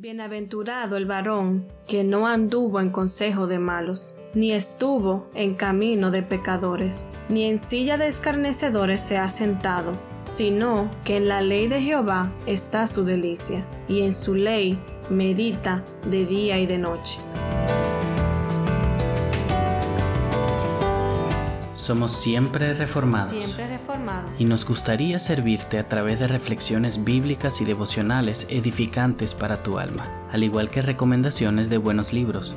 Bienaventurado el varón que no anduvo en consejo de malos, ni estuvo en camino de pecadores, ni en silla de escarnecedores se ha sentado, sino que en la ley de Jehová está su delicia, y en su ley medita de día y de noche. Somos siempre reformados. Siempre reformados. Y nos gustaría servirte a través de reflexiones bíblicas y devocionales edificantes para tu alma, al igual que recomendaciones de buenos libros.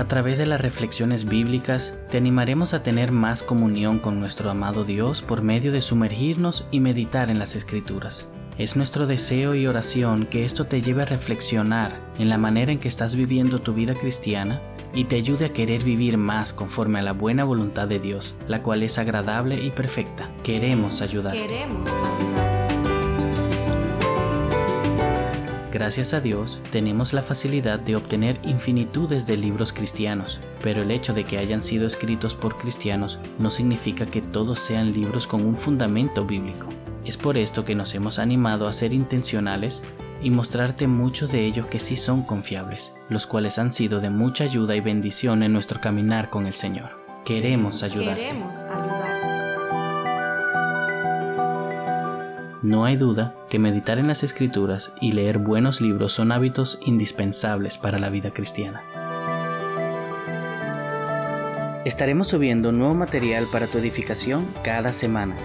A través de las reflexiones bíblicas te animaremos a tener más comunión con nuestro amado Dios por medio de sumergirnos y meditar en las Escrituras. Es nuestro deseo y oración que esto te lleve a reflexionar en la manera en que estás viviendo tu vida cristiana y te ayude a querer vivir más conforme a la buena voluntad de Dios, la cual es agradable y perfecta. Queremos ayudar. Queremos. Gracias a Dios tenemos la facilidad de obtener infinitudes de libros cristianos, pero el hecho de que hayan sido escritos por cristianos no significa que todos sean libros con un fundamento bíblico. Es por esto que nos hemos animado a ser intencionales y mostrarte muchos de ellos que sí son confiables, los cuales han sido de mucha ayuda y bendición en nuestro caminar con el Señor. Queremos ayudarte. Queremos ayudar. No hay duda que meditar en las escrituras y leer buenos libros son hábitos indispensables para la vida cristiana. Estaremos subiendo nuevo material para tu edificación cada semana.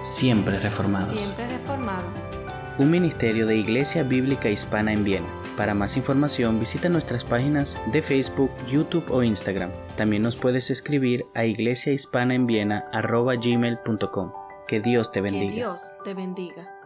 Siempre reformados. Siempre reformados. Un ministerio de Iglesia Bíblica Hispana en Viena. Para más información visita nuestras páginas de Facebook, YouTube o Instagram. También nos puedes escribir a iglesiahispanaenviena.gmail.com. Que Dios te bendiga. Que Dios te bendiga.